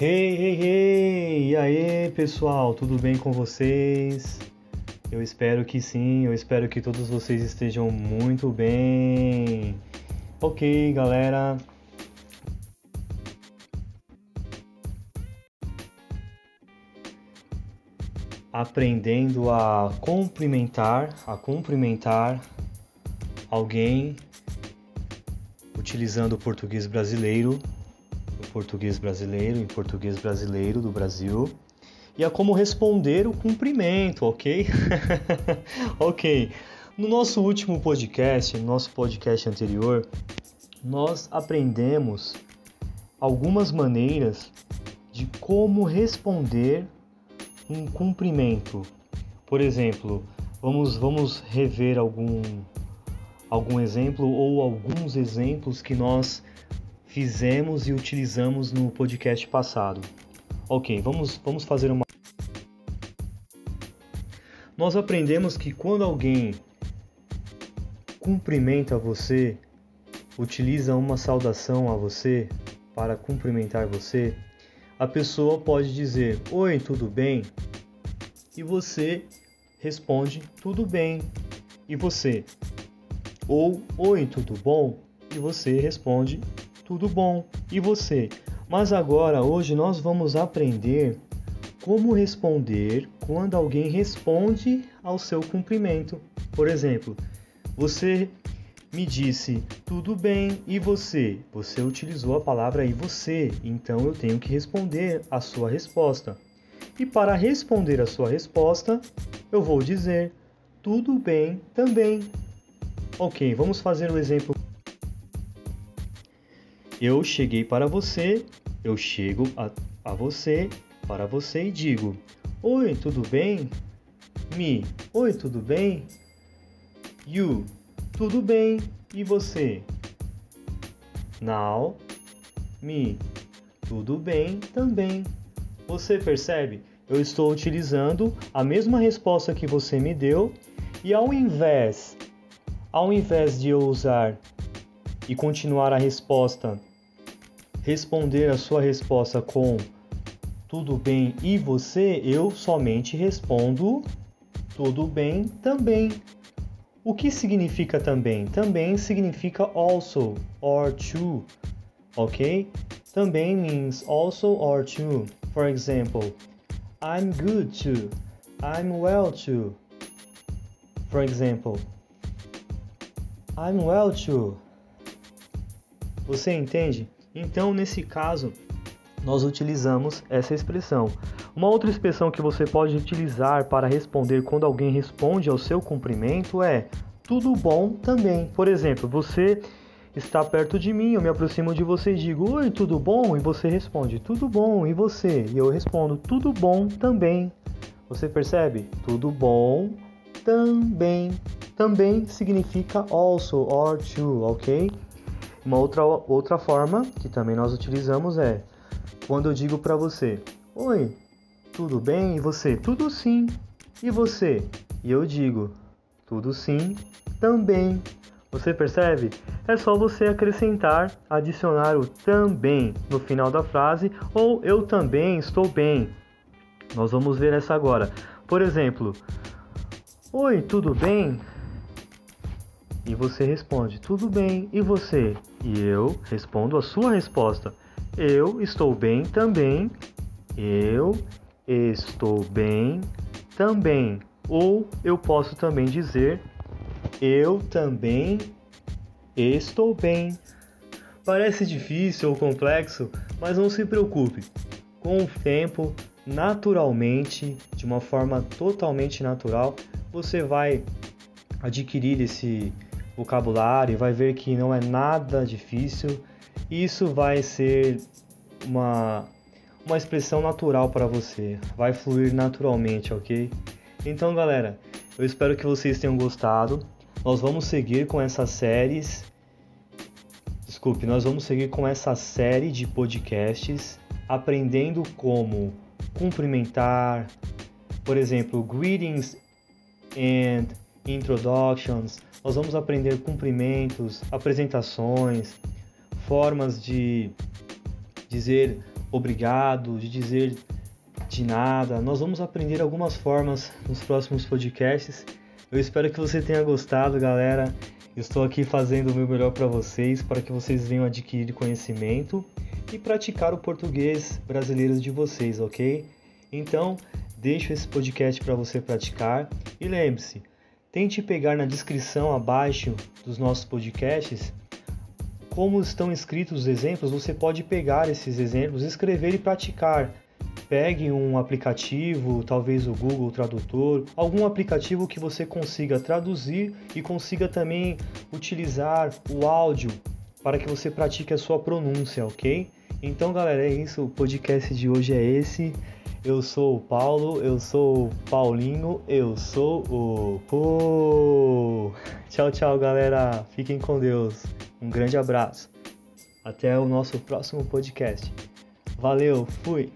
Hey, hey, hey! E aí, pessoal, tudo bem com vocês? Eu espero que sim, eu espero que todos vocês estejam muito bem. Ok, galera. Aprendendo a cumprimentar, a cumprimentar alguém utilizando o português brasileiro português brasileiro, em português brasileiro do Brasil, e a como responder o cumprimento, ok? ok. No nosso último podcast, no nosso podcast anterior, nós aprendemos algumas maneiras de como responder um cumprimento. Por exemplo, vamos, vamos rever algum, algum exemplo ou alguns exemplos que nós fizemos e utilizamos no podcast passado. Ok, vamos, vamos fazer uma. Nós aprendemos que quando alguém cumprimenta você, utiliza uma saudação a você para cumprimentar você, a pessoa pode dizer: Oi, tudo bem? E você responde: Tudo bem. E você? Ou Oi, tudo bom? E você responde: tudo bom? E você? Mas agora, hoje, nós vamos aprender como responder quando alguém responde ao seu cumprimento. Por exemplo, você me disse tudo bem e você? Você utilizou a palavra e você, então eu tenho que responder a sua resposta. E para responder a sua resposta, eu vou dizer tudo bem também. Ok, vamos fazer um exemplo eu cheguei para você, eu chego a, a você, para você e digo: Oi, tudo bem? Me, oi, tudo bem? You, tudo bem? E você? Now, me, tudo bem também. Você percebe? Eu estou utilizando a mesma resposta que você me deu e ao invés, ao invés de eu usar e continuar a resposta responder a sua resposta com tudo bem e você, eu somente respondo tudo bem também. O que significa também? Também significa also or to, ok? Também means also or to. For example, I'm good too. I'm well too. For example, I'm well too. Você entende? Então, nesse caso, nós utilizamos essa expressão. Uma outra expressão que você pode utilizar para responder quando alguém responde ao seu cumprimento é tudo bom também. Por exemplo, você está perto de mim, eu me aproximo de você e digo: Oi, tudo bom? E você responde: Tudo bom, e você? E eu respondo: Tudo bom também. Você percebe? Tudo bom também. Também significa also or to, ok? Uma outra, outra forma que também nós utilizamos é quando eu digo para você: Oi, tudo bem? E você? Tudo sim. E você? E eu digo: Tudo sim também. Você percebe? É só você acrescentar, adicionar o também no final da frase ou eu também estou bem. Nós vamos ver essa agora. Por exemplo, Oi, tudo bem? E você responde: Tudo bem. E você? E eu respondo a sua resposta. Eu estou bem também. Eu estou bem também. Ou eu posso também dizer: Eu também estou bem. Parece difícil ou complexo, mas não se preocupe. Com o tempo, naturalmente, de uma forma totalmente natural, você vai adquirir esse vocabulário, vai ver que não é nada difícil. Isso vai ser uma, uma expressão natural para você, vai fluir naturalmente, ok? Então, galera, eu espero que vocês tenham gostado. Nós vamos seguir com essas séries. Desculpe, nós vamos seguir com essa série de podcasts aprendendo como cumprimentar, por exemplo, greetings and introductions, nós vamos aprender cumprimentos, apresentações, formas de dizer obrigado, de dizer de nada. Nós vamos aprender algumas formas nos próximos podcasts. Eu espero que você tenha gostado, galera. estou aqui fazendo o meu melhor para vocês, para que vocês venham adquirir conhecimento e praticar o português brasileiro de vocês, ok? Então, deixo esse podcast para você praticar e lembre-se, tente pegar na descrição abaixo dos nossos podcasts como estão escritos os exemplos, você pode pegar esses exemplos, escrever e praticar. Pegue um aplicativo, talvez o Google Tradutor, algum aplicativo que você consiga traduzir e consiga também utilizar o áudio para que você pratique a sua pronúncia, ok? Então, galera, é isso. O podcast de hoje é esse. Eu sou o Paulo, eu sou o Paulinho, eu sou o. Oh! Tchau, tchau, galera. Fiquem com Deus. Um grande abraço. Até o nosso próximo podcast. Valeu, fui!